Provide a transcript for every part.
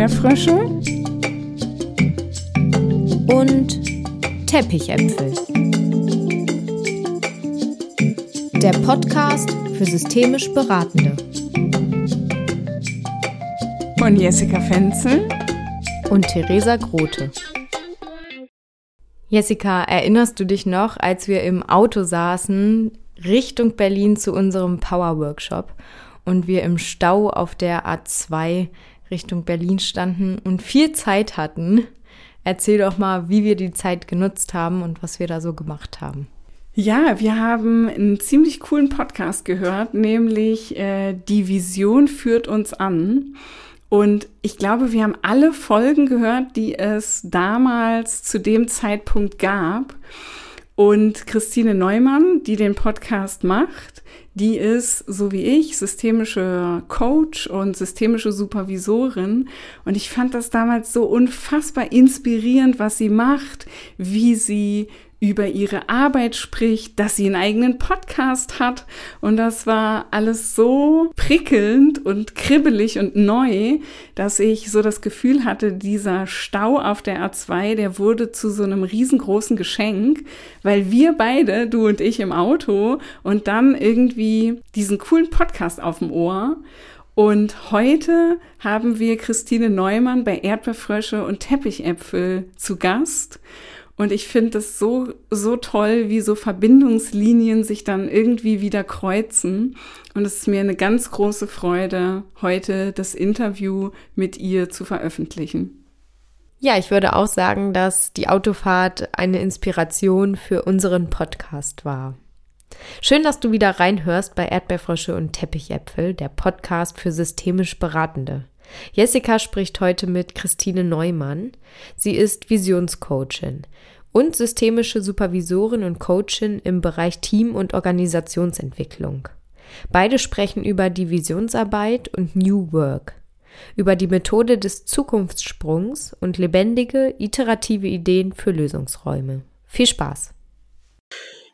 Erdbeerfrösche und Teppichäpfel. Der Podcast für systemisch Beratende. Von Jessica Fenzel und Theresa Grote. Jessica, erinnerst du dich noch, als wir im Auto saßen, Richtung Berlin zu unserem Power Workshop und wir im Stau auf der A2 Richtung Berlin standen und viel Zeit hatten? Erzähl doch mal, wie wir die Zeit genutzt haben und was wir da so gemacht haben. Ja, wir haben einen ziemlich coolen Podcast gehört, nämlich äh, Die Vision führt uns an. Und ich glaube, wir haben alle Folgen gehört, die es damals zu dem Zeitpunkt gab. Und Christine Neumann, die den Podcast macht, die ist, so wie ich, systemische Coach und systemische Supervisorin. Und ich fand das damals so unfassbar inspirierend, was sie macht, wie sie über ihre Arbeit spricht, dass sie einen eigenen Podcast hat. Und das war alles so prickelnd und kribbelig und neu, dass ich so das Gefühl hatte, dieser Stau auf der A2, der wurde zu so einem riesengroßen Geschenk, weil wir beide, du und ich im Auto und dann irgendwie diesen coolen Podcast auf dem Ohr. Und heute haben wir Christine Neumann bei Erdbeerfrösche und Teppichäpfel zu Gast. Und ich finde es so, so toll, wie so Verbindungslinien sich dann irgendwie wieder kreuzen. Und es ist mir eine ganz große Freude, heute das Interview mit ihr zu veröffentlichen. Ja, ich würde auch sagen, dass die Autofahrt eine Inspiration für unseren Podcast war. Schön, dass du wieder reinhörst bei Erdbeerfrösche und Teppichäpfel, der Podcast für systemisch Beratende. Jessica spricht heute mit Christine Neumann. Sie ist Visionscoachin und systemische Supervisorin und Coachin im Bereich Team- und Organisationsentwicklung. Beide sprechen über die Visionsarbeit und New Work, über die Methode des Zukunftssprungs und lebendige, iterative Ideen für Lösungsräume. Viel Spaß!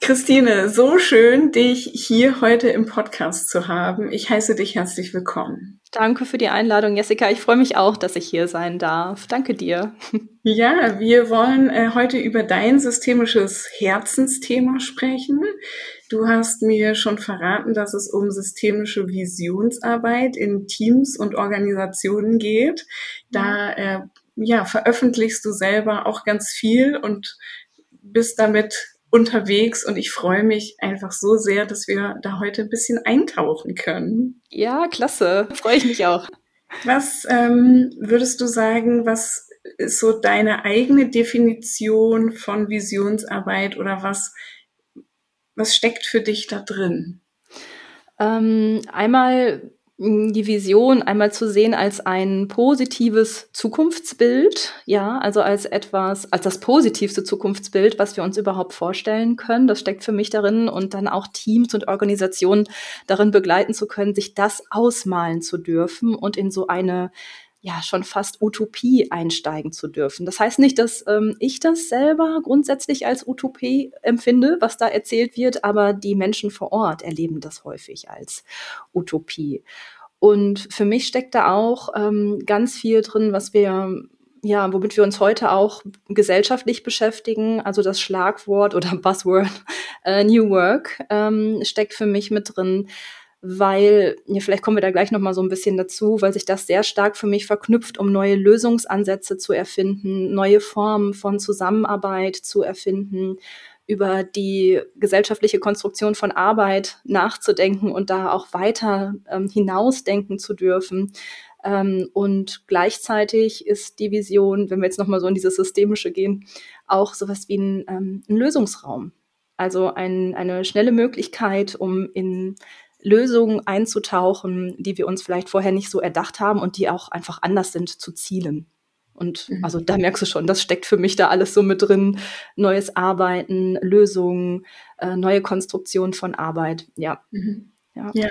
Christine, so schön, dich hier heute im Podcast zu haben. Ich heiße dich herzlich willkommen. Danke für die Einladung, Jessica. Ich freue mich auch, dass ich hier sein darf. Danke dir. Ja, wir wollen äh, heute über dein systemisches Herzensthema sprechen. Du hast mir schon verraten, dass es um systemische Visionsarbeit in Teams und Organisationen geht. Da äh, ja, veröffentlichst du selber auch ganz viel und bist damit unterwegs und ich freue mich einfach so sehr, dass wir da heute ein bisschen eintauchen können. Ja, klasse. Freue ich mich auch. Was ähm, würdest du sagen, was ist so deine eigene Definition von Visionsarbeit oder was, was steckt für dich da drin? Ähm, einmal die Vision einmal zu sehen als ein positives Zukunftsbild, ja, also als etwas, als das positivste Zukunftsbild, was wir uns überhaupt vorstellen können. Das steckt für mich darin und dann auch Teams und Organisationen darin begleiten zu können, sich das ausmalen zu dürfen und in so eine ja schon fast Utopie einsteigen zu dürfen. Das heißt nicht, dass ähm, ich das selber grundsätzlich als Utopie empfinde, was da erzählt wird, aber die Menschen vor Ort erleben das häufig als Utopie. Und für mich steckt da auch ähm, ganz viel drin, was wir ja, womit wir uns heute auch gesellschaftlich beschäftigen, also das Schlagwort oder Buzzword äh, New Work ähm, steckt für mich mit drin weil, ja, vielleicht kommen wir da gleich nochmal so ein bisschen dazu, weil sich das sehr stark für mich verknüpft, um neue Lösungsansätze zu erfinden, neue Formen von Zusammenarbeit zu erfinden, über die gesellschaftliche Konstruktion von Arbeit nachzudenken und da auch weiter ähm, hinausdenken zu dürfen. Ähm, und gleichzeitig ist die Vision, wenn wir jetzt nochmal so in dieses Systemische gehen, auch sowas wie ein, ähm, ein Lösungsraum. Also ein, eine schnelle Möglichkeit, um in Lösungen einzutauchen, die wir uns vielleicht vorher nicht so erdacht haben und die auch einfach anders sind zu zielen. Und mhm. also da merkst du schon, das steckt für mich da alles so mit drin. Neues Arbeiten, Lösungen, äh, neue Konstruktion von Arbeit. Ja. Mhm. ja. Ja.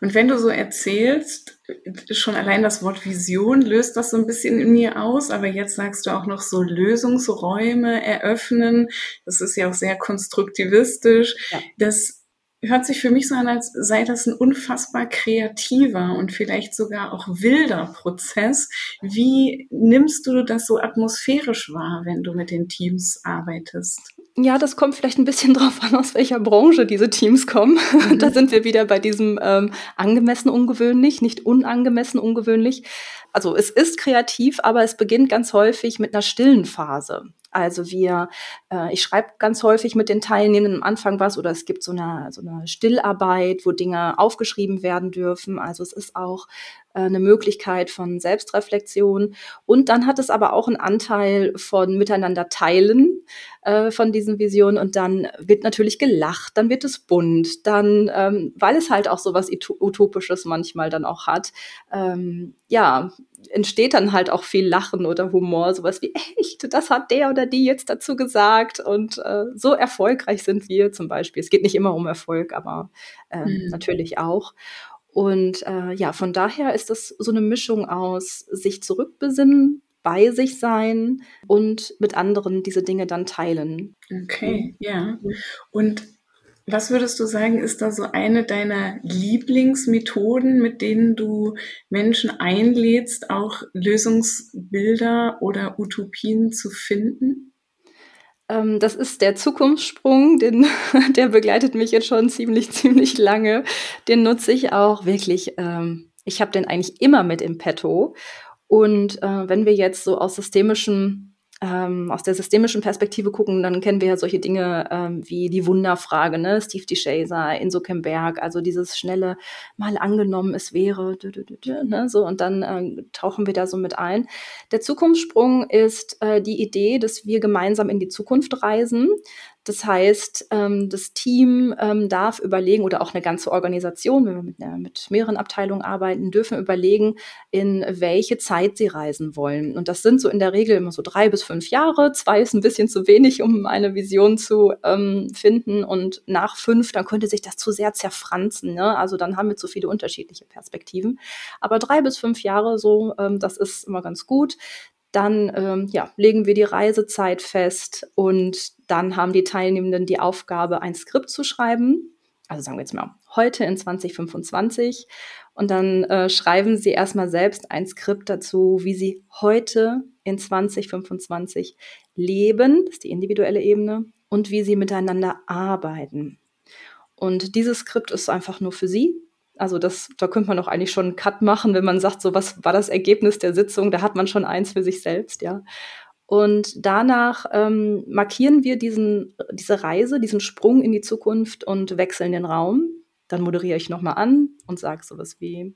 Und wenn du so erzählst, schon allein das Wort Vision löst das so ein bisschen in mir aus, aber jetzt sagst du auch noch so Lösungsräume eröffnen. Das ist ja auch sehr konstruktivistisch. Ja. Das hört sich für mich so an, als sei das ein unfassbar kreativer und vielleicht sogar auch wilder Prozess. Wie nimmst du das so atmosphärisch wahr, wenn du mit den Teams arbeitest? Ja, das kommt vielleicht ein bisschen drauf an, aus welcher Branche diese Teams kommen. Mhm. Da sind wir wieder bei diesem ähm, angemessen ungewöhnlich, nicht unangemessen ungewöhnlich. Also es ist kreativ, aber es beginnt ganz häufig mit einer stillen Phase. Also wir, äh, ich schreibe ganz häufig mit den Teilnehmenden am Anfang was oder es gibt so eine, so eine Stillarbeit, wo Dinge aufgeschrieben werden dürfen. Also es ist auch eine Möglichkeit von Selbstreflexion. Und dann hat es aber auch einen Anteil von miteinander teilen äh, von diesen Visionen. Und dann wird natürlich gelacht, dann wird es bunt, dann, ähm, weil es halt auch so was Utopisches manchmal dann auch hat, ähm, ja, entsteht dann halt auch viel Lachen oder Humor, sowas wie, echt, das hat der oder die jetzt dazu gesagt. Und äh, so erfolgreich sind wir zum Beispiel. Es geht nicht immer um Erfolg, aber äh, mhm. natürlich auch. Und äh, ja, von daher ist das so eine Mischung aus sich zurückbesinnen, bei sich sein und mit anderen diese Dinge dann teilen. Okay, ja. Und was würdest du sagen, ist da so eine deiner Lieblingsmethoden, mit denen du Menschen einlädst, auch Lösungsbilder oder Utopien zu finden? Ähm, das ist der Zukunftssprung, den, der begleitet mich jetzt schon ziemlich, ziemlich lange. Den nutze ich auch wirklich. Ähm, ich habe den eigentlich immer mit im Petto. Und äh, wenn wir jetzt so aus systemischen ähm, aus der systemischen Perspektive gucken, dann kennen wir ja solche Dinge ähm, wie die Wunderfrage, ne? Steve DeShazer, Inso Kemberg, also dieses schnelle Mal angenommen, es wäre, dü, dü, dü, ne? so und dann äh, tauchen wir da so mit ein. Der Zukunftssprung ist äh, die Idee, dass wir gemeinsam in die Zukunft reisen. Das heißt, ähm, das Team ähm, darf überlegen oder auch eine ganze Organisation, wenn wir mit, äh, mit mehreren Abteilungen arbeiten, dürfen überlegen, in welche Zeit sie reisen wollen. Und das sind so in der Regel immer so drei bis fünf Jahre. Zwei ist ein bisschen zu wenig, um eine Vision zu ähm, finden. Und nach fünf, dann könnte sich das zu sehr zerfranzen. Ne? Also dann haben wir zu viele unterschiedliche Perspektiven. Aber drei bis fünf Jahre so, ähm, das ist immer ganz gut. Dann ähm, ja, legen wir die Reisezeit fest und dann haben die Teilnehmenden die Aufgabe, ein Skript zu schreiben. Also sagen wir jetzt mal heute in 2025. Und dann äh, schreiben sie erstmal selbst ein Skript dazu, wie sie heute in 2025 leben, das ist die individuelle Ebene, und wie sie miteinander arbeiten. Und dieses Skript ist einfach nur für sie. Also das, da könnte man doch eigentlich schon einen Cut machen, wenn man sagt, so was war das Ergebnis der Sitzung, da hat man schon eins für sich selbst, ja. Und danach ähm, markieren wir diesen, diese Reise, diesen Sprung in die Zukunft und wechseln den Raum. Dann moderiere ich nochmal an und sage sowas wie,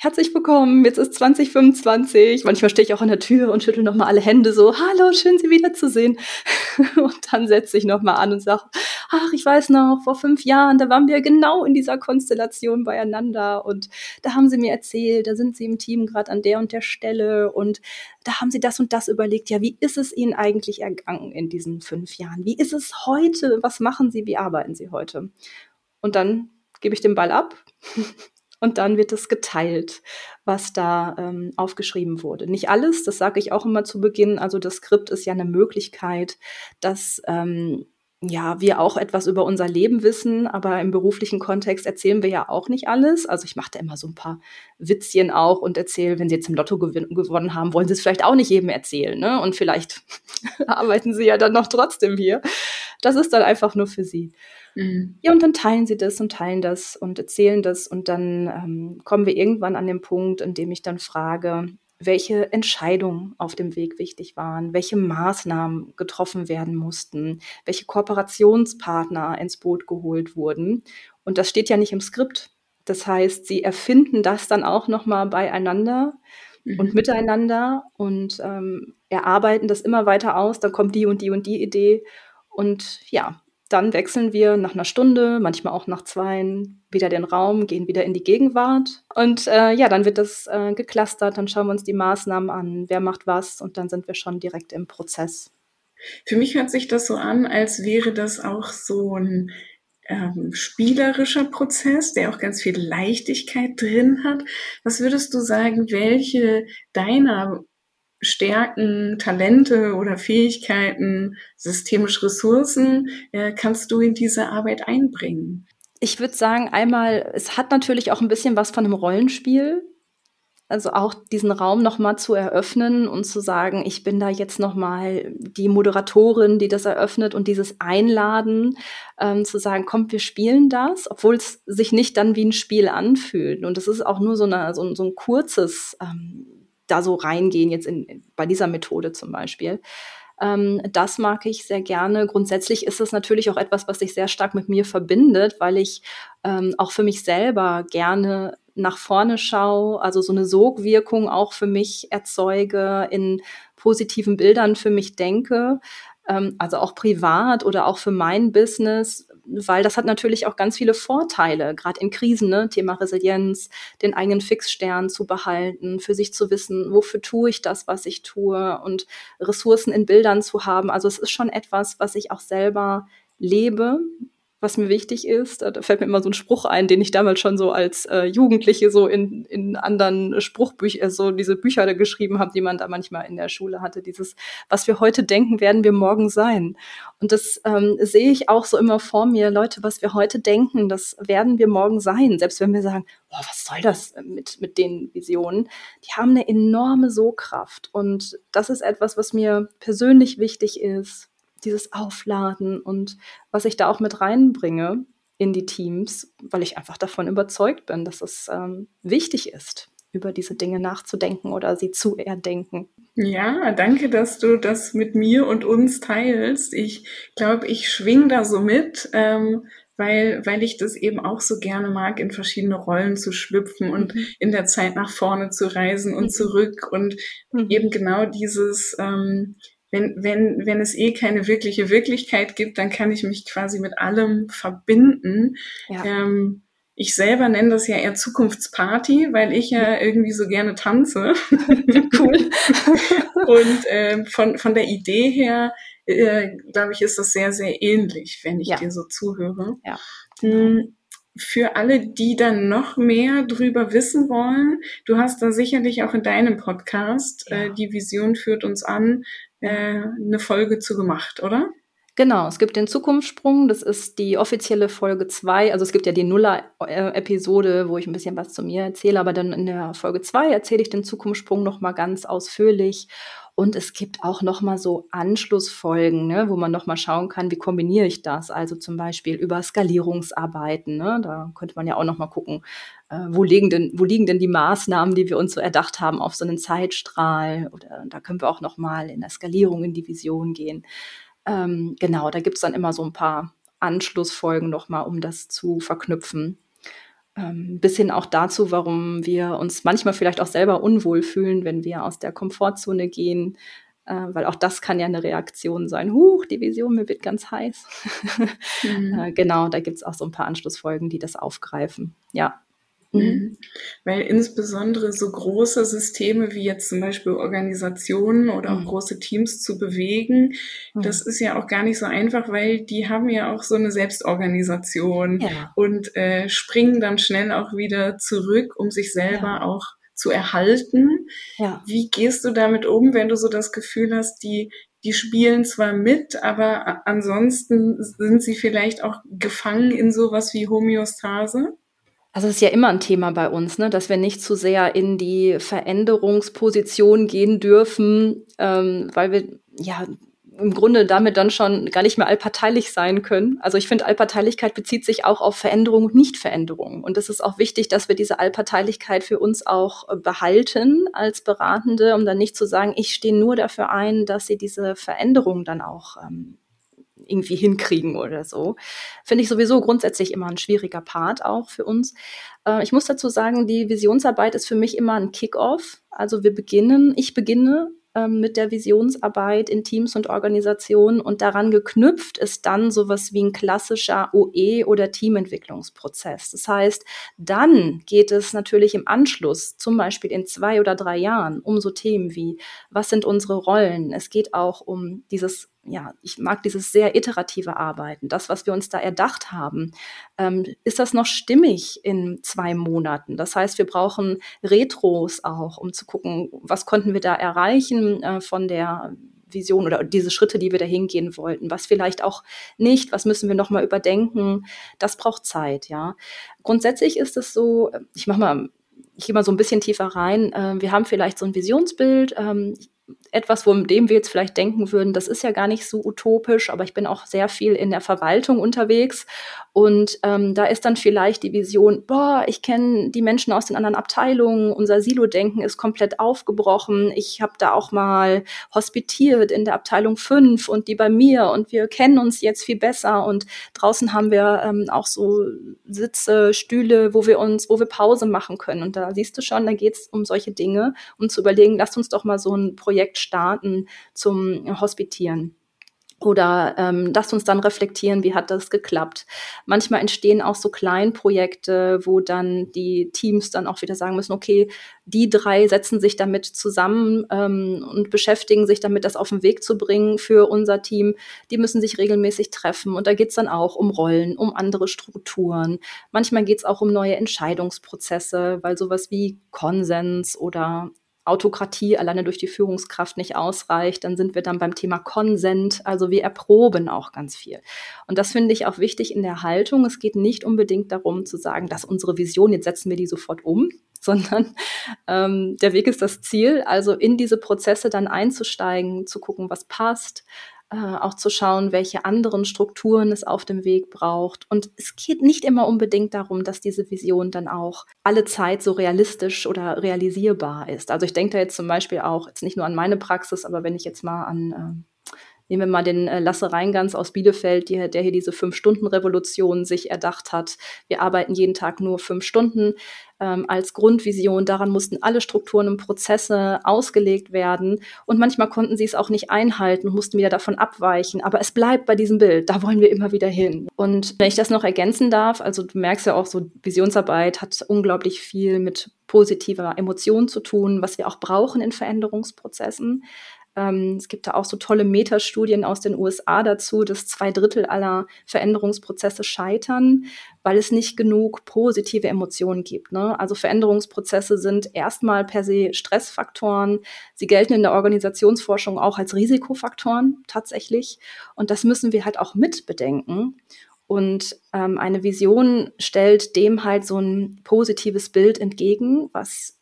herzlich willkommen, jetzt ist 2025. Manchmal stehe ich auch an der Tür und schüttel nochmal alle Hände so, hallo, schön Sie wiederzusehen. und dann setze ich nochmal an und sage, ach, ich weiß noch, vor fünf Jahren, da waren wir genau in dieser Konstellation beieinander und da haben Sie mir erzählt, da sind Sie im Team gerade an der und der Stelle und da haben Sie das und das überlegt. Ja, wie ist es Ihnen eigentlich ergangen in diesen fünf Jahren? Wie ist es heute? Was machen Sie? Wie arbeiten Sie heute? Und dann gebe ich den Ball ab und dann wird es geteilt, was da ähm, aufgeschrieben wurde. Nicht alles, das sage ich auch immer zu Beginn. Also das Skript ist ja eine Möglichkeit, dass ähm, ja, wir auch etwas über unser Leben wissen, aber im beruflichen Kontext erzählen wir ja auch nicht alles. Also ich mache da immer so ein paar Witzchen auch und erzähle, wenn Sie jetzt im Lotto gewonnen haben, wollen Sie es vielleicht auch nicht jedem erzählen, ne? Und vielleicht arbeiten Sie ja dann noch trotzdem hier. Das ist dann einfach nur für Sie. Mhm. Ja, und dann teilen sie das und teilen das und erzählen das und dann ähm, kommen wir irgendwann an den Punkt, in dem ich dann frage, welche Entscheidungen auf dem Weg wichtig waren, welche Maßnahmen getroffen werden mussten, welche Kooperationspartner ins Boot geholt wurden. Und das steht ja nicht im Skript. Das heißt, sie erfinden das dann auch nochmal beieinander mhm. und miteinander und ähm, erarbeiten das immer weiter aus. Dann kommt die und die und die Idee. Und ja, dann wechseln wir nach einer Stunde, manchmal auch nach zwei, wieder den Raum, gehen wieder in die Gegenwart. Und äh, ja, dann wird das äh, geclustert, dann schauen wir uns die Maßnahmen an, wer macht was und dann sind wir schon direkt im Prozess. Für mich hört sich das so an, als wäre das auch so ein ähm, spielerischer Prozess, der auch ganz viel Leichtigkeit drin hat. Was würdest du sagen, welche deiner Stärken, Talente oder Fähigkeiten, systemische Ressourcen äh, kannst du in diese Arbeit einbringen? Ich würde sagen, einmal, es hat natürlich auch ein bisschen was von einem Rollenspiel. Also auch diesen Raum nochmal zu eröffnen und zu sagen, ich bin da jetzt nochmal die Moderatorin, die das eröffnet und dieses Einladen, ähm, zu sagen, kommt, wir spielen das, obwohl es sich nicht dann wie ein Spiel anfühlt. Und es ist auch nur so, eine, so, so ein kurzes ähm, da so reingehen, jetzt in, in, bei dieser Methode zum Beispiel. Ähm, das mag ich sehr gerne. Grundsätzlich ist es natürlich auch etwas, was sich sehr stark mit mir verbindet, weil ich ähm, auch für mich selber gerne nach vorne schaue, also so eine Sogwirkung auch für mich erzeuge, in positiven Bildern für mich denke, ähm, also auch privat oder auch für mein Business, weil das hat natürlich auch ganz viele Vorteile, gerade in Krisen, ne? Thema Resilienz, den eigenen Fixstern zu behalten, für sich zu wissen, wofür tue ich das, was ich tue und Ressourcen in Bildern zu haben. Also es ist schon etwas, was ich auch selber lebe, was mir wichtig ist. Da fällt mir immer so ein Spruch ein, den ich damals schon so als äh, Jugendliche so in, in anderen Spruchbüchern, so diese Bücher da geschrieben habe, die man da manchmal in der Schule hatte. Dieses, was wir heute denken, werden wir morgen sein. Und das ähm, sehe ich auch so immer vor mir. Leute, was wir heute denken, das werden wir morgen sein. Selbst wenn wir sagen, oh, was soll das mit, mit den Visionen? Die haben eine enorme So-Kraft. Und das ist etwas, was mir persönlich wichtig ist dieses Aufladen und was ich da auch mit reinbringe in die Teams, weil ich einfach davon überzeugt bin, dass es ähm, wichtig ist, über diese Dinge nachzudenken oder sie zu erdenken. Ja, danke, dass du das mit mir und uns teilst. Ich glaube, ich schwing da so mit, ähm, weil, weil ich das eben auch so gerne mag, in verschiedene Rollen zu schlüpfen und mhm. in der Zeit nach vorne zu reisen und mhm. zurück und mhm. eben genau dieses, ähm, wenn, wenn, wenn es eh keine wirkliche Wirklichkeit gibt, dann kann ich mich quasi mit allem verbinden. Ja. Ähm, ich selber nenne das ja eher Zukunftsparty, weil ich ja irgendwie so gerne tanze. cool. Und ähm, von, von der Idee her, äh, glaube ich, ist das sehr, sehr ähnlich, wenn ich ja. dir so zuhöre. Ja. Mhm für alle, die dann noch mehr drüber wissen wollen, du hast da sicherlich auch in deinem Podcast, ja. äh, die Vision führt uns an, äh, eine Folge zu gemacht, oder? Genau, es gibt den Zukunftssprung, das ist die offizielle Folge 2. Also es gibt ja die Nuller-Episode, wo ich ein bisschen was zu mir erzähle, aber dann in der Folge 2 erzähle ich den Zukunftssprung nochmal ganz ausführlich. Und es gibt auch nochmal so Anschlussfolgen, ne, wo man nochmal schauen kann, wie kombiniere ich das? Also zum Beispiel über Skalierungsarbeiten. Ne? Da könnte man ja auch nochmal gucken, wo, liegen denn, wo liegen denn die Maßnahmen, die wir uns so erdacht haben auf so einen Zeitstrahl? Oder da können wir auch nochmal in der Skalierung in die Vision gehen. Ähm, genau, da gibt es dann immer so ein paar Anschlussfolgen nochmal, um das zu verknüpfen. Ähm, bis hin auch dazu, warum wir uns manchmal vielleicht auch selber unwohl fühlen, wenn wir aus der Komfortzone gehen, äh, weil auch das kann ja eine Reaktion sein. Huch, die Vision, mir wird ganz heiß. mhm. äh, genau, da gibt es auch so ein paar Anschlussfolgen, die das aufgreifen. Ja. Mhm. mhm. Weil insbesondere so große Systeme wie jetzt zum Beispiel Organisationen oder auch mhm. große Teams zu bewegen, mhm. das ist ja auch gar nicht so einfach, weil die haben ja auch so eine Selbstorganisation ja. und äh, springen dann schnell auch wieder zurück, um sich selber ja. auch zu erhalten. Ja. Wie gehst du damit um, wenn du so das Gefühl hast, die die spielen zwar mit, aber ansonsten sind sie vielleicht auch gefangen in sowas wie Homöostase? Also es ist ja immer ein Thema bei uns, ne, dass wir nicht zu sehr in die Veränderungsposition gehen dürfen, ähm, weil wir ja im Grunde damit dann schon gar nicht mehr allparteilich sein können. Also ich finde, Allparteilichkeit bezieht sich auch auf Veränderung und Nichtveränderung. Und es ist auch wichtig, dass wir diese Allparteilichkeit für uns auch behalten als Beratende, um dann nicht zu sagen, ich stehe nur dafür ein, dass sie diese Veränderung dann auch ähm, irgendwie hinkriegen oder so. Finde ich sowieso grundsätzlich immer ein schwieriger Part auch für uns. Äh, ich muss dazu sagen, die Visionsarbeit ist für mich immer ein Kick-off. Also wir beginnen, ich beginne ähm, mit der Visionsarbeit in Teams und Organisationen und daran geknüpft ist dann sowas wie ein klassischer OE oder Teamentwicklungsprozess. Das heißt, dann geht es natürlich im Anschluss, zum Beispiel in zwei oder drei Jahren, um so Themen wie, was sind unsere Rollen? Es geht auch um dieses ja, ich mag dieses sehr iterative Arbeiten, das, was wir uns da erdacht haben. Ähm, ist das noch stimmig in zwei Monaten? Das heißt, wir brauchen Retros auch, um zu gucken, was konnten wir da erreichen äh, von der Vision oder diese Schritte, die wir dahin gehen wollten. Was vielleicht auch nicht, was müssen wir nochmal überdenken. Das braucht Zeit, ja. Grundsätzlich ist es so, ich mache mal ich gehe mal so ein bisschen tiefer rein. Ähm, wir haben vielleicht so ein Visionsbild. Etwas, wo dem wir jetzt vielleicht denken würden, das ist ja gar nicht so utopisch, aber ich bin auch sehr viel in der Verwaltung unterwegs. Und ähm, da ist dann vielleicht die Vision, boah, ich kenne die Menschen aus den anderen Abteilungen, unser Silo-Denken ist komplett aufgebrochen, ich habe da auch mal hospitiert in der Abteilung 5 und die bei mir und wir kennen uns jetzt viel besser. Und draußen haben wir ähm, auch so Sitze, Stühle, wo wir uns, wo wir Pause machen können. Und da siehst du schon, da geht es um solche Dinge, um zu überlegen, lasst uns doch mal so ein Projekt Projekt starten zum Hospitieren. Oder ähm, lasst uns dann reflektieren, wie hat das geklappt. Manchmal entstehen auch so Kleinprojekte, wo dann die Teams dann auch wieder sagen müssen, okay, die drei setzen sich damit zusammen ähm, und beschäftigen sich damit, das auf den Weg zu bringen für unser Team. Die müssen sich regelmäßig treffen. Und da geht's dann auch um Rollen, um andere Strukturen. Manchmal geht's auch um neue Entscheidungsprozesse, weil sowas wie Konsens oder Autokratie alleine durch die Führungskraft nicht ausreicht, dann sind wir dann beim Thema Konsent. Also wir erproben auch ganz viel. Und das finde ich auch wichtig in der Haltung. Es geht nicht unbedingt darum zu sagen, dass unsere Vision, jetzt setzen wir die sofort um, sondern ähm, der Weg ist das Ziel. Also in diese Prozesse dann einzusteigen, zu gucken, was passt, äh, auch zu schauen, welche anderen Strukturen es auf dem Weg braucht. Und es geht nicht immer unbedingt darum, dass diese Vision dann auch alle Zeit so realistisch oder realisierbar ist. Also ich denke da jetzt zum Beispiel auch, jetzt nicht nur an meine Praxis, aber wenn ich jetzt mal an äh, Nehmen wir mal den äh, Lasse Reingans aus Bielefeld, die, der hier diese Fünf-Stunden-Revolution sich erdacht hat. Wir arbeiten jeden Tag nur fünf Stunden ähm, als Grundvision. Daran mussten alle Strukturen und Prozesse ausgelegt werden. Und manchmal konnten sie es auch nicht einhalten und mussten wieder davon abweichen. Aber es bleibt bei diesem Bild. Da wollen wir immer wieder hin. Und wenn ich das noch ergänzen darf, also du merkst ja auch so, Visionsarbeit hat unglaublich viel mit positiver Emotion zu tun, was wir auch brauchen in Veränderungsprozessen. Ähm, es gibt da auch so tolle Metastudien aus den USA dazu, dass zwei Drittel aller Veränderungsprozesse scheitern, weil es nicht genug positive Emotionen gibt. Ne? Also Veränderungsprozesse sind erstmal per se Stressfaktoren. Sie gelten in der Organisationsforschung auch als Risikofaktoren tatsächlich. Und das müssen wir halt auch mit bedenken. Und ähm, eine Vision stellt dem halt so ein positives Bild entgegen, was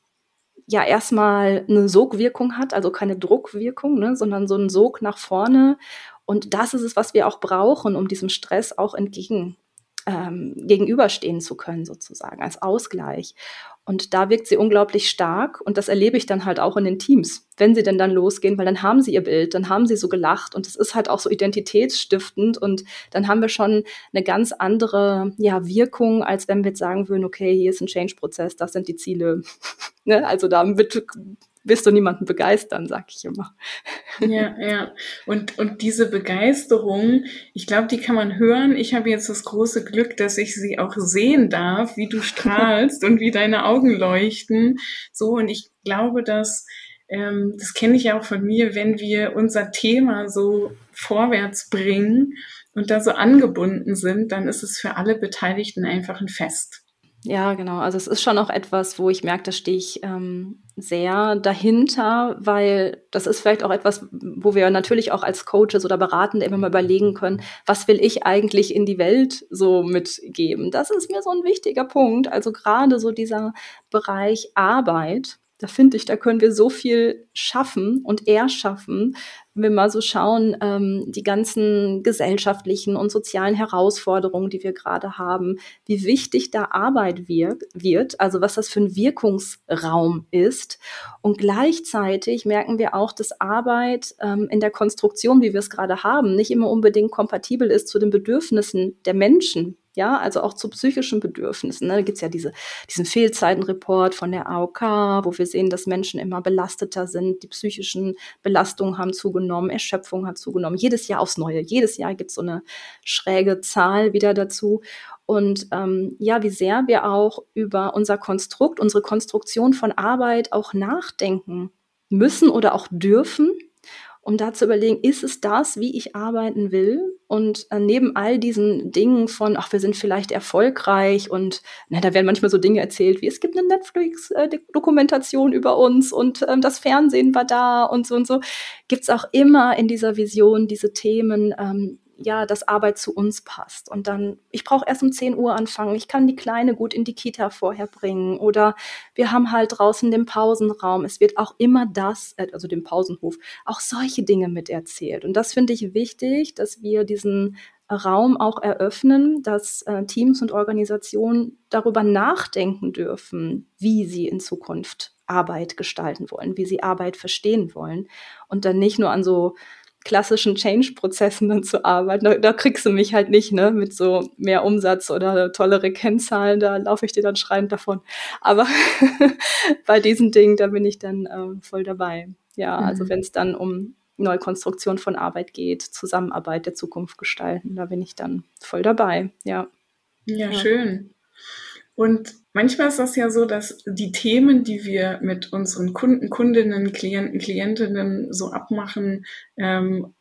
ja erstmal eine Sogwirkung hat, also keine Druckwirkung, ne, sondern so ein Sog nach vorne. Und das ist es, was wir auch brauchen, um diesem Stress auch entgegen ähm, gegenüberstehen zu können, sozusagen, als Ausgleich. Und da wirkt sie unglaublich stark und das erlebe ich dann halt auch in den Teams, wenn sie denn dann losgehen, weil dann haben sie ihr Bild, dann haben sie so gelacht und es ist halt auch so identitätsstiftend und dann haben wir schon eine ganz andere ja, Wirkung, als wenn wir jetzt sagen würden, okay, hier ist ein Change-Prozess, das sind die Ziele. ne? Also damit wirst du niemanden begeistern, sag ich immer. Ja, ja. Und, und diese Begeisterung, ich glaube, die kann man hören. Ich habe jetzt das große Glück, dass ich sie auch sehen darf, wie du strahlst und wie deine Augen leuchten. So, und ich glaube, dass ähm, das kenne ich ja auch von mir, wenn wir unser Thema so vorwärts bringen und da so angebunden sind, dann ist es für alle Beteiligten einfach ein Fest. Ja, genau. Also es ist schon auch etwas, wo ich merke, da stehe ich ähm, sehr dahinter, weil das ist vielleicht auch etwas, wo wir natürlich auch als Coaches oder Beratende immer mal überlegen können, was will ich eigentlich in die Welt so mitgeben? Das ist mir so ein wichtiger Punkt. Also gerade so dieser Bereich Arbeit, da finde ich, da können wir so viel schaffen und erschaffen, wenn wir mal so schauen, ähm, die ganzen gesellschaftlichen und sozialen Herausforderungen, die wir gerade haben, wie wichtig da Arbeit wir wird, also was das für ein Wirkungsraum ist. Und gleichzeitig merken wir auch, dass Arbeit ähm, in der Konstruktion, wie wir es gerade haben, nicht immer unbedingt kompatibel ist zu den Bedürfnissen der Menschen, ja, also auch zu psychischen Bedürfnissen. Ne? Da gibt's ja diese, diesen Fehlzeitenreport von der AOK, wo wir sehen, dass Menschen immer belasteter sind, die psychischen Belastungen haben zugenommen, Erschöpfung hat zugenommen, jedes Jahr aufs Neue. Jedes Jahr gibt's so eine schräge Zahl wieder dazu. Und ähm, ja, wie sehr wir auch über unser Konstrukt, unsere Konstruktion von Arbeit auch nachdenken müssen oder auch dürfen um da zu überlegen, ist es das, wie ich arbeiten will? Und äh, neben all diesen Dingen von, ach, wir sind vielleicht erfolgreich und na, da werden manchmal so Dinge erzählt, wie es gibt eine Netflix-Dokumentation äh, über uns und ähm, das Fernsehen war da und so und so, gibt's auch immer in dieser Vision diese Themen, ähm, ja, dass Arbeit zu uns passt. Und dann, ich brauche erst um 10 Uhr anfangen, ich kann die Kleine gut in die Kita vorher bringen. Oder wir haben halt draußen den Pausenraum. Es wird auch immer das, äh, also den Pausenhof, auch solche Dinge miterzählt. Und das finde ich wichtig, dass wir diesen Raum auch eröffnen, dass äh, Teams und Organisationen darüber nachdenken dürfen, wie sie in Zukunft Arbeit gestalten wollen, wie sie Arbeit verstehen wollen und dann nicht nur an so klassischen Change-Prozessen dann zu arbeiten. Da, da, kriegst du mich halt nicht, ne, mit so mehr Umsatz oder tollere Kennzahlen, da laufe ich dir dann schreiend davon. Aber bei diesen Dingen, da bin ich dann ähm, voll dabei. Ja, also mhm. also wenn es dann um Neukonstruktion von Arbeit geht, Zusammenarbeit der Zukunft gestalten, da bin ich dann voll dabei, ja. Ja, ja. schön. Und manchmal ist das ja so, dass die Themen, die wir mit unseren Kunden, Kundinnen, Klienten, Klientinnen so abmachen, ähm,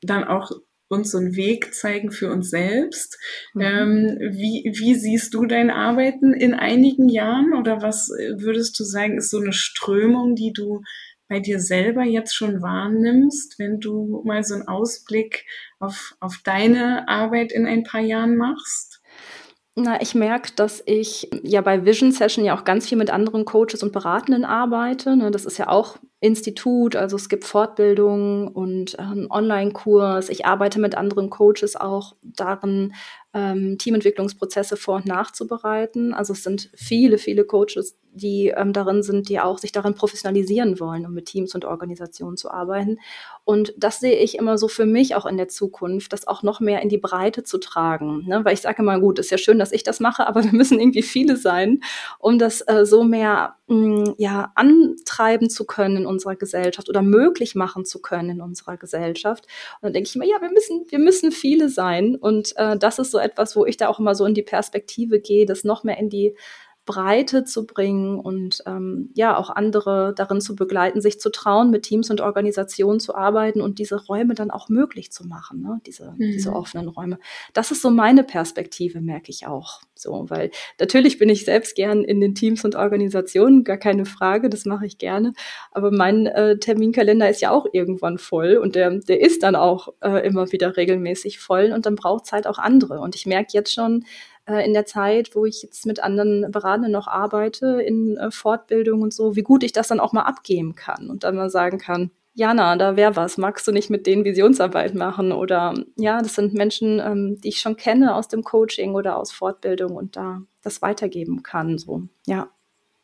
dann auch uns so einen Weg zeigen für uns selbst. Mhm. Ähm, wie, wie siehst du dein Arbeiten in einigen Jahren oder was würdest du sagen, ist so eine Strömung, die du bei dir selber jetzt schon wahrnimmst, wenn du mal so einen Ausblick auf, auf deine Arbeit in ein paar Jahren machst? Na, ich merke, dass ich ja bei Vision Session ja auch ganz viel mit anderen Coaches und Beratenden arbeite. Ne? Das ist ja auch Institut, also es gibt Fortbildungen und äh, einen Online-Kurs. Ich arbeite mit anderen Coaches auch darin, ähm, Teamentwicklungsprozesse vor- und nachzubereiten. Also es sind viele, viele Coaches, die ähm, darin sind, die auch sich darin professionalisieren wollen, um mit Teams und Organisationen zu arbeiten. Und das sehe ich immer so für mich auch in der Zukunft, das auch noch mehr in die Breite zu tragen. Ne? Weil ich sage immer, gut, ist ja schön, dass ich das mache, aber wir müssen irgendwie viele sein, um das äh, so mehr mh, mm, ja, antreiben zu können unserer Gesellschaft oder möglich machen zu können in unserer Gesellschaft. Und dann denke ich immer, ja, wir müssen, wir müssen viele sein. Und äh, das ist so etwas, wo ich da auch immer so in die Perspektive gehe, das noch mehr in die Breite zu bringen und ähm, ja auch andere darin zu begleiten, sich zu trauen, mit Teams und Organisationen zu arbeiten und diese Räume dann auch möglich zu machen, ne? diese, mhm. diese offenen Räume. Das ist so meine Perspektive, merke ich auch. So, weil natürlich bin ich selbst gern in den Teams und Organisationen, gar keine Frage, das mache ich gerne. Aber mein äh, Terminkalender ist ja auch irgendwann voll und der, der ist dann auch äh, immer wieder regelmäßig voll und dann braucht es halt auch andere. Und ich merke jetzt schon, äh, in der Zeit, wo ich jetzt mit anderen Beratenden noch arbeite, in äh, Fortbildung und so, wie gut ich das dann auch mal abgeben kann und dann mal sagen kann, Jana, da wäre was. Magst du nicht mit denen Visionsarbeit machen? Oder ja, das sind Menschen, ähm, die ich schon kenne aus dem Coaching oder aus Fortbildung und da das weitergeben kann. So, ja.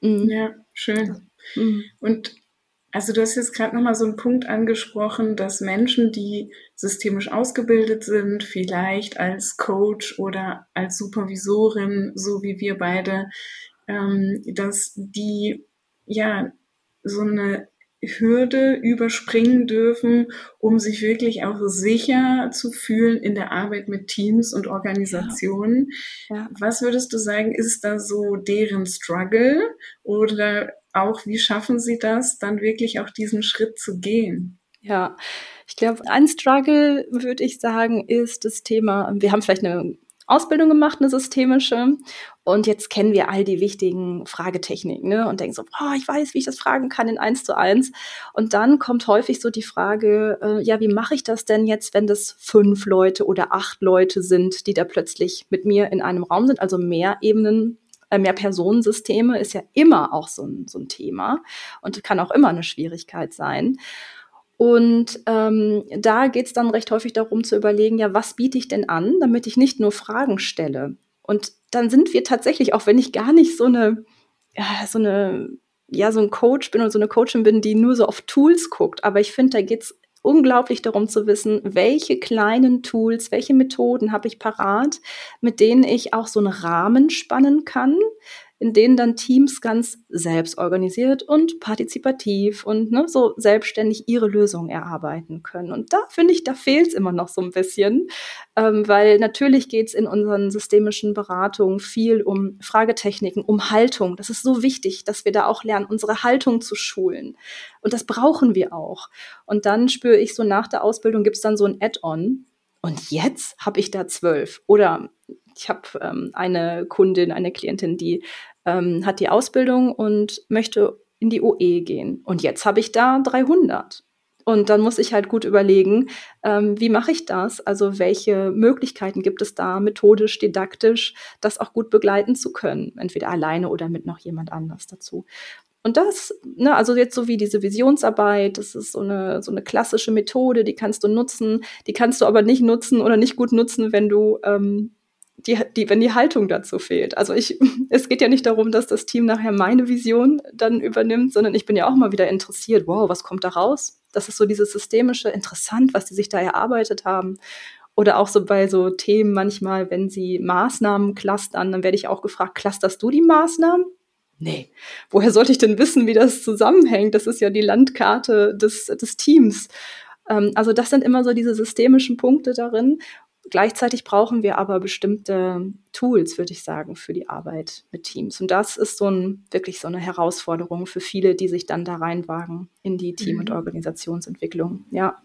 Mhm. Ja, schön. Mhm. Und also du hast jetzt gerade nochmal so einen Punkt angesprochen, dass Menschen, die systemisch ausgebildet sind, vielleicht als Coach oder als Supervisorin, so wie wir beide, ähm, dass die ja so eine Hürde überspringen dürfen, um sich wirklich auch sicher zu fühlen in der Arbeit mit Teams und Organisationen. Ja. Ja. Was würdest du sagen, ist da so deren Struggle oder auch, wie schaffen sie das, dann wirklich auch diesen Schritt zu gehen? Ja, ich glaube, ein Struggle, würde ich sagen, ist das Thema, wir haben vielleicht eine Ausbildung gemacht, eine systemische. Und jetzt kennen wir all die wichtigen Fragetechniken ne? und denken so, oh, ich weiß, wie ich das fragen kann in eins zu eins. Und dann kommt häufig so die Frage, äh, ja, wie mache ich das denn jetzt, wenn das fünf Leute oder acht Leute sind, die da plötzlich mit mir in einem Raum sind, also mehr Ebenen äh, mehr Personensysteme ist ja immer auch so ein, so ein Thema und kann auch immer eine Schwierigkeit sein. Und ähm, da geht es dann recht häufig darum zu überlegen, ja, was biete ich denn an, damit ich nicht nur Fragen stelle. Und dann sind wir tatsächlich, auch wenn ich gar nicht so eine, so eine, ja, so ein Coach bin oder so eine Coachin bin, die nur so auf Tools guckt, aber ich finde, da geht es unglaublich darum zu wissen, welche kleinen Tools, welche Methoden habe ich parat, mit denen ich auch so einen Rahmen spannen kann, in denen dann Teams ganz selbst organisiert und partizipativ und ne, so selbstständig ihre Lösungen erarbeiten können. Und da finde ich, da fehlt es immer noch so ein bisschen, ähm, weil natürlich geht es in unseren systemischen Beratungen viel um Fragetechniken, um Haltung. Das ist so wichtig, dass wir da auch lernen, unsere Haltung zu schulen. Und das brauchen wir auch. Und dann spüre ich so nach der Ausbildung gibt es dann so ein Add-on. Und jetzt habe ich da zwölf. Oder ich habe ähm, eine Kundin, eine Klientin, die ähm, hat die Ausbildung und möchte in die OE gehen. Und jetzt habe ich da 300. Und dann muss ich halt gut überlegen, ähm, wie mache ich das? Also welche Möglichkeiten gibt es da, methodisch, didaktisch, das auch gut begleiten zu können, entweder alleine oder mit noch jemand anders dazu. Und das, ne, also jetzt so wie diese Visionsarbeit, das ist so eine, so eine klassische Methode, die kannst du nutzen, die kannst du aber nicht nutzen oder nicht gut nutzen, wenn du ähm, die, die, wenn die Haltung dazu fehlt. Also ich, es geht ja nicht darum, dass das Team nachher meine Vision dann übernimmt, sondern ich bin ja auch mal wieder interessiert, wow, was kommt da raus? Das ist so dieses systemische, interessant, was die sich da erarbeitet haben. Oder auch so bei so Themen manchmal, wenn sie Maßnahmen clustern, dann werde ich auch gefragt, clusterst du die Maßnahmen? Nee, woher sollte ich denn wissen, wie das zusammenhängt? Das ist ja die Landkarte des, des Teams. Ähm, also das sind immer so diese systemischen Punkte darin. Gleichzeitig brauchen wir aber bestimmte Tools, würde ich sagen, für die Arbeit mit Teams. Und das ist so ein, wirklich so eine Herausforderung für viele, die sich dann da reinwagen in die Team- und mhm. Organisationsentwicklung. Ja.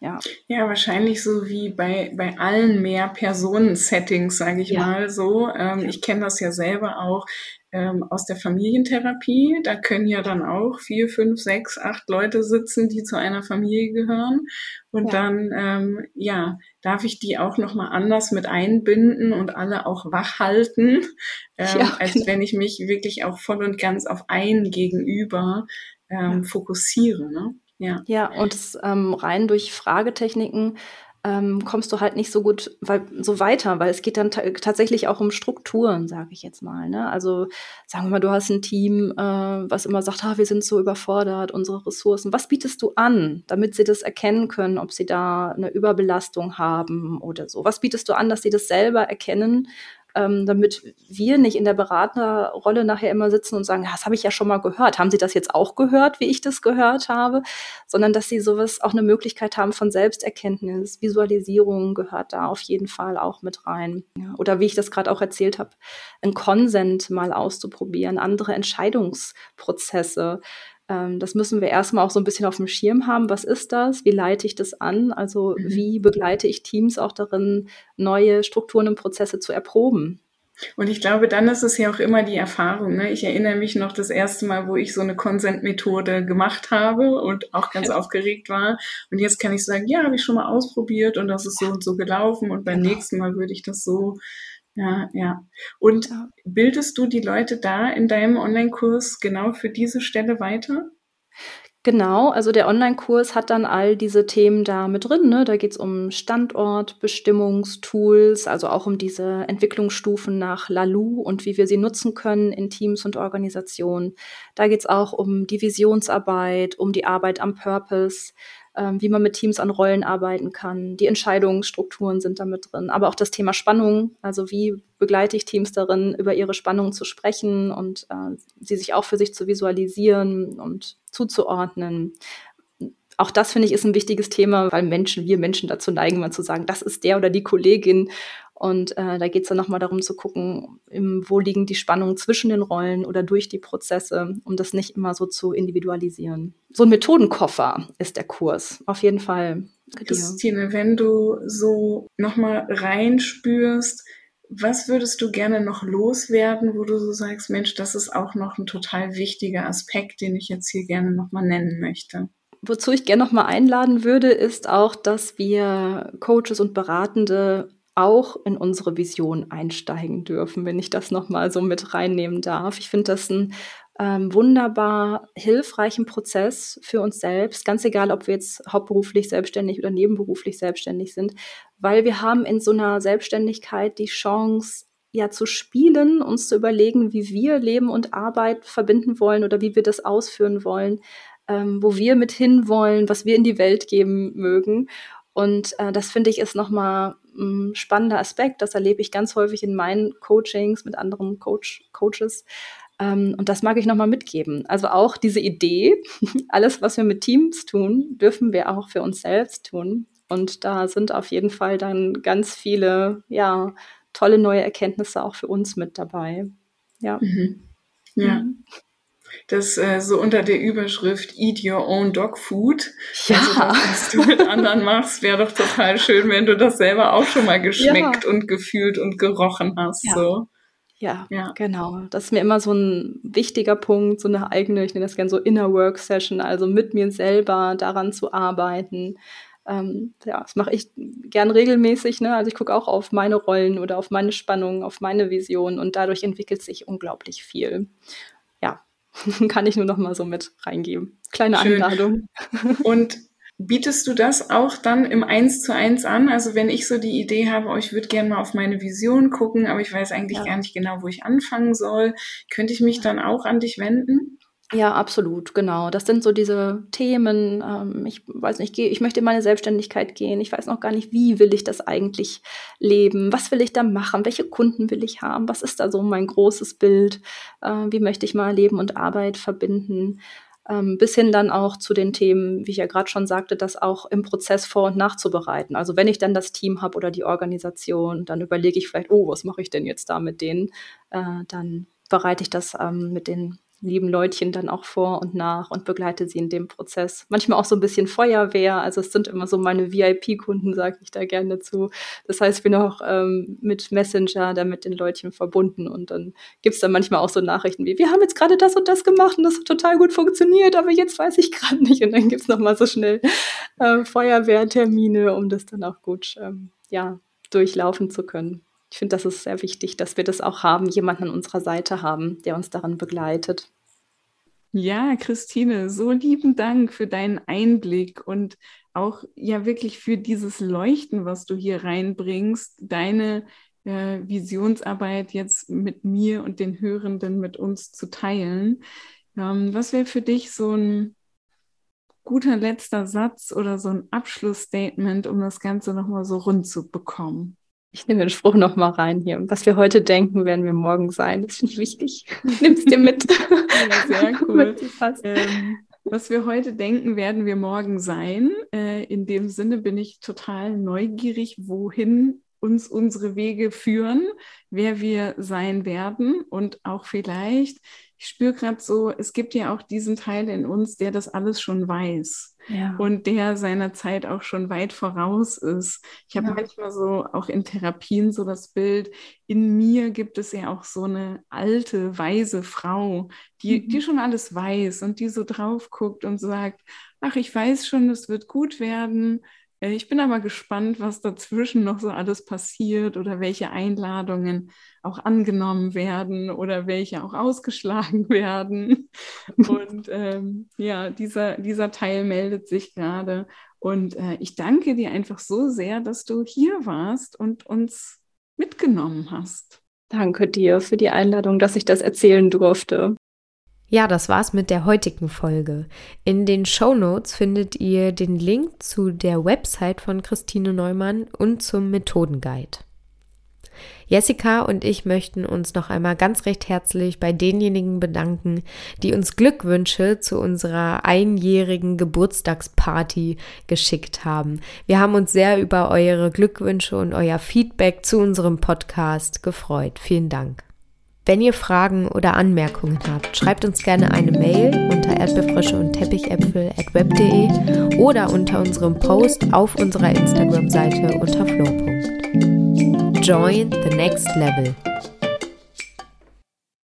Ja. ja, wahrscheinlich so wie bei, bei allen Mehr-Personen-Settings, sage ich ja. mal so. Ähm, ja. Ich kenne das ja selber auch ähm, aus der Familientherapie. Da können ja dann auch vier, fünf, sechs, acht Leute sitzen, die zu einer Familie gehören. Und ja. dann, ähm, ja, darf ich die auch nochmal anders mit einbinden und alle auch wach halten, ähm, ja, als wenn ich mich wirklich auch voll und ganz auf ein Gegenüber ähm, fokussiere. Ne? Ja. ja, und es, ähm, rein durch Fragetechniken ähm, kommst du halt nicht so gut weil, so weiter, weil es geht dann tatsächlich auch um Strukturen, sage ich jetzt mal. Ne? Also sagen wir mal, du hast ein Team, äh, was immer sagt, ah, wir sind so überfordert, unsere Ressourcen. Was bietest du an, damit sie das erkennen können, ob sie da eine Überbelastung haben oder so? Was bietest du an, dass sie das selber erkennen ähm, damit wir nicht in der Beraterrolle nachher immer sitzen und sagen, das habe ich ja schon mal gehört. Haben Sie das jetzt auch gehört, wie ich das gehört habe? Sondern dass Sie sowas auch eine Möglichkeit haben von Selbsterkenntnis, Visualisierung gehört da auf jeden Fall auch mit rein. Oder wie ich das gerade auch erzählt habe, ein Consent mal auszuprobieren, andere Entscheidungsprozesse ähm, das müssen wir erstmal auch so ein bisschen auf dem Schirm haben. Was ist das? Wie leite ich das an? Also mhm. wie begleite ich Teams auch darin, neue Strukturen und Prozesse zu erproben? Und ich glaube, dann ist es ja auch immer die Erfahrung. Ne? Ich erinnere mich noch das erste Mal, wo ich so eine Consent-Methode gemacht habe und auch ganz aufgeregt war. Und jetzt kann ich sagen, ja, habe ich schon mal ausprobiert und das ist so und so gelaufen. Und beim genau. nächsten Mal würde ich das so ja, ja. Und bildest du die Leute da in deinem Online-Kurs genau für diese Stelle weiter? Genau, also der Online-Kurs hat dann all diese Themen da mit drin. Ne? Da geht es um Standortbestimmungstools, also auch um diese Entwicklungsstufen nach Lalu und wie wir sie nutzen können in Teams und Organisationen. Da geht es auch um Divisionsarbeit, um die Arbeit am Purpose ähm, wie man mit Teams an Rollen arbeiten kann. Die Entscheidungsstrukturen sind damit drin, aber auch das Thema Spannung. Also wie begleite ich Teams darin, über ihre Spannung zu sprechen und äh, sie sich auch für sich zu visualisieren und zuzuordnen. Auch das finde ich ist ein wichtiges Thema, weil Menschen, wir Menschen dazu neigen, mal zu sagen, das ist der oder die Kollegin und äh, da geht es dann nochmal darum zu gucken, im, wo liegen die Spannungen zwischen den Rollen oder durch die Prozesse, um das nicht immer so zu individualisieren. So ein Methodenkoffer ist der Kurs, auf jeden Fall. Christine, wenn du so nochmal reinspürst, was würdest du gerne noch loswerden, wo du so sagst, Mensch, das ist auch noch ein total wichtiger Aspekt, den ich jetzt hier gerne nochmal nennen möchte? Wozu ich gerne nochmal einladen würde, ist auch, dass wir Coaches und Beratende auch in unsere Vision einsteigen dürfen, wenn ich das nochmal so mit reinnehmen darf. Ich finde das einen ähm, wunderbar hilfreichen Prozess für uns selbst, ganz egal, ob wir jetzt hauptberuflich selbstständig oder nebenberuflich selbstständig sind, weil wir haben in so einer Selbstständigkeit die Chance, ja zu spielen, uns zu überlegen, wie wir Leben und Arbeit verbinden wollen oder wie wir das ausführen wollen, ähm, wo wir mit hinwollen, was wir in die Welt geben mögen. Und äh, das finde ich ist nochmal mh, spannender Aspekt. Das erlebe ich ganz häufig in meinen Coachings mit anderen Coach, Coaches. Ähm, und das mag ich nochmal mitgeben. Also auch diese Idee, alles, was wir mit Teams tun, dürfen wir auch für uns selbst tun. Und da sind auf jeden Fall dann ganz viele, ja, tolle neue Erkenntnisse auch für uns mit dabei. Ja. Mhm. Ja. Mhm. Das äh, so unter der Überschrift Eat Your Own Dog Food. Ja. Also das, was du mit anderen machst, wäre doch total schön, wenn du das selber auch schon mal geschmeckt ja. und gefühlt und gerochen hast. Ja. So. Ja, ja, genau. Das ist mir immer so ein wichtiger Punkt, so eine eigene, ich nenne das gerne so Inner Work Session, also mit mir selber daran zu arbeiten. Ähm, ja, das mache ich gern regelmäßig. Ne? Also ich gucke auch auf meine Rollen oder auf meine Spannung, auf meine Vision und dadurch entwickelt sich unglaublich viel. Kann ich nur noch mal so mit reingeben. Kleine Schön. Einladung. Und Bietest du das auch dann im Eins zu eins an? Also wenn ich so die Idee habe, oh, ich würde gerne mal auf meine Vision gucken, aber ich weiß eigentlich ja. gar nicht genau, wo ich anfangen soll, könnte ich mich dann auch an dich wenden? Ja, absolut, genau. Das sind so diese Themen. Ähm, ich weiß nicht, ich möchte in meine Selbstständigkeit gehen. Ich weiß noch gar nicht, wie will ich das eigentlich leben? Was will ich da machen? Welche Kunden will ich haben? Was ist da so mein großes Bild? Äh, wie möchte ich mal Leben und Arbeit verbinden? ähm, bis hin dann auch zu den Themen, wie ich ja gerade schon sagte, das auch im Prozess vor- und nachzubereiten. Also wenn ich dann das Team habe oder die Organisation, dann überlege ich vielleicht, oh, was mache ich denn jetzt da mit denen? Äh, dann bereite ich das ähm, mit den lieben Leutchen dann auch vor und nach und begleite sie in dem Prozess. Manchmal auch so ein bisschen Feuerwehr, also es sind immer so meine VIP-Kunden, sage ich da gerne zu. Das heißt, ich bin auch ähm, mit Messenger da mit den Leutchen verbunden und dann gibt's da manchmal auch so Nachrichten wie, wir haben jetzt gerade das und das gemacht und das hat total gut funktioniert, aber jetzt weiß ich gerade nicht. Und dann gibt's noch mal so schnell äh, Feuerwehrtermine, um das dann auch gut ähm, ja, durchlaufen zu können ich finde, das ist sehr wichtig, dass wir das auch haben, jemanden an unserer Seite haben, der uns daran begleitet. Ja, Christine, so lieben Dank für deinen Einblick und auch ja wirklich für dieses Leuchten, was du hier reinbringst, deine äh, Visionsarbeit jetzt mit mir und den Hörenden mit uns zu teilen. Ähm, was wäre für dich so ein guter letzter Satz oder so ein Abschlussstatement, um das Ganze nochmal so rund zu bekommen? Ich nehme den Spruch nochmal rein hier. Was wir heute denken, werden wir morgen sein. Das finde ich wichtig. Nimm's dir mit. ja, sehr cool. ähm, was wir heute denken, werden wir morgen sein. Äh, in dem Sinne bin ich total neugierig, wohin uns unsere Wege führen, wer wir sein werden und auch vielleicht, ich spüre gerade so, es gibt ja auch diesen Teil in uns, der das alles schon weiß ja. und der seiner Zeit auch schon weit voraus ist. Ich habe ja. manchmal so auch in Therapien so das Bild, in mir gibt es ja auch so eine alte, weise Frau, die, mhm. die schon alles weiß und die so drauf guckt und sagt, ach, ich weiß schon, es wird gut werden ich bin aber gespannt, was dazwischen noch so alles passiert oder welche Einladungen auch angenommen werden oder welche auch ausgeschlagen werden. Und ähm, ja, dieser, dieser Teil meldet sich gerade. Und äh, ich danke dir einfach so sehr, dass du hier warst und uns mitgenommen hast. Danke dir für die Einladung, dass ich das erzählen durfte. Ja, das war's mit der heutigen Folge. In den Show Notes findet ihr den Link zu der Website von Christine Neumann und zum Methodenguide. Jessica und ich möchten uns noch einmal ganz recht herzlich bei denjenigen bedanken, die uns Glückwünsche zu unserer einjährigen Geburtstagsparty geschickt haben. Wir haben uns sehr über eure Glückwünsche und euer Feedback zu unserem Podcast gefreut. Vielen Dank. Wenn ihr Fragen oder Anmerkungen habt, schreibt uns gerne eine Mail unter erdbeerfrösche und Teppichäpfel at web.de oder unter unserem Post auf unserer Instagram-Seite unter flow. Join the next level.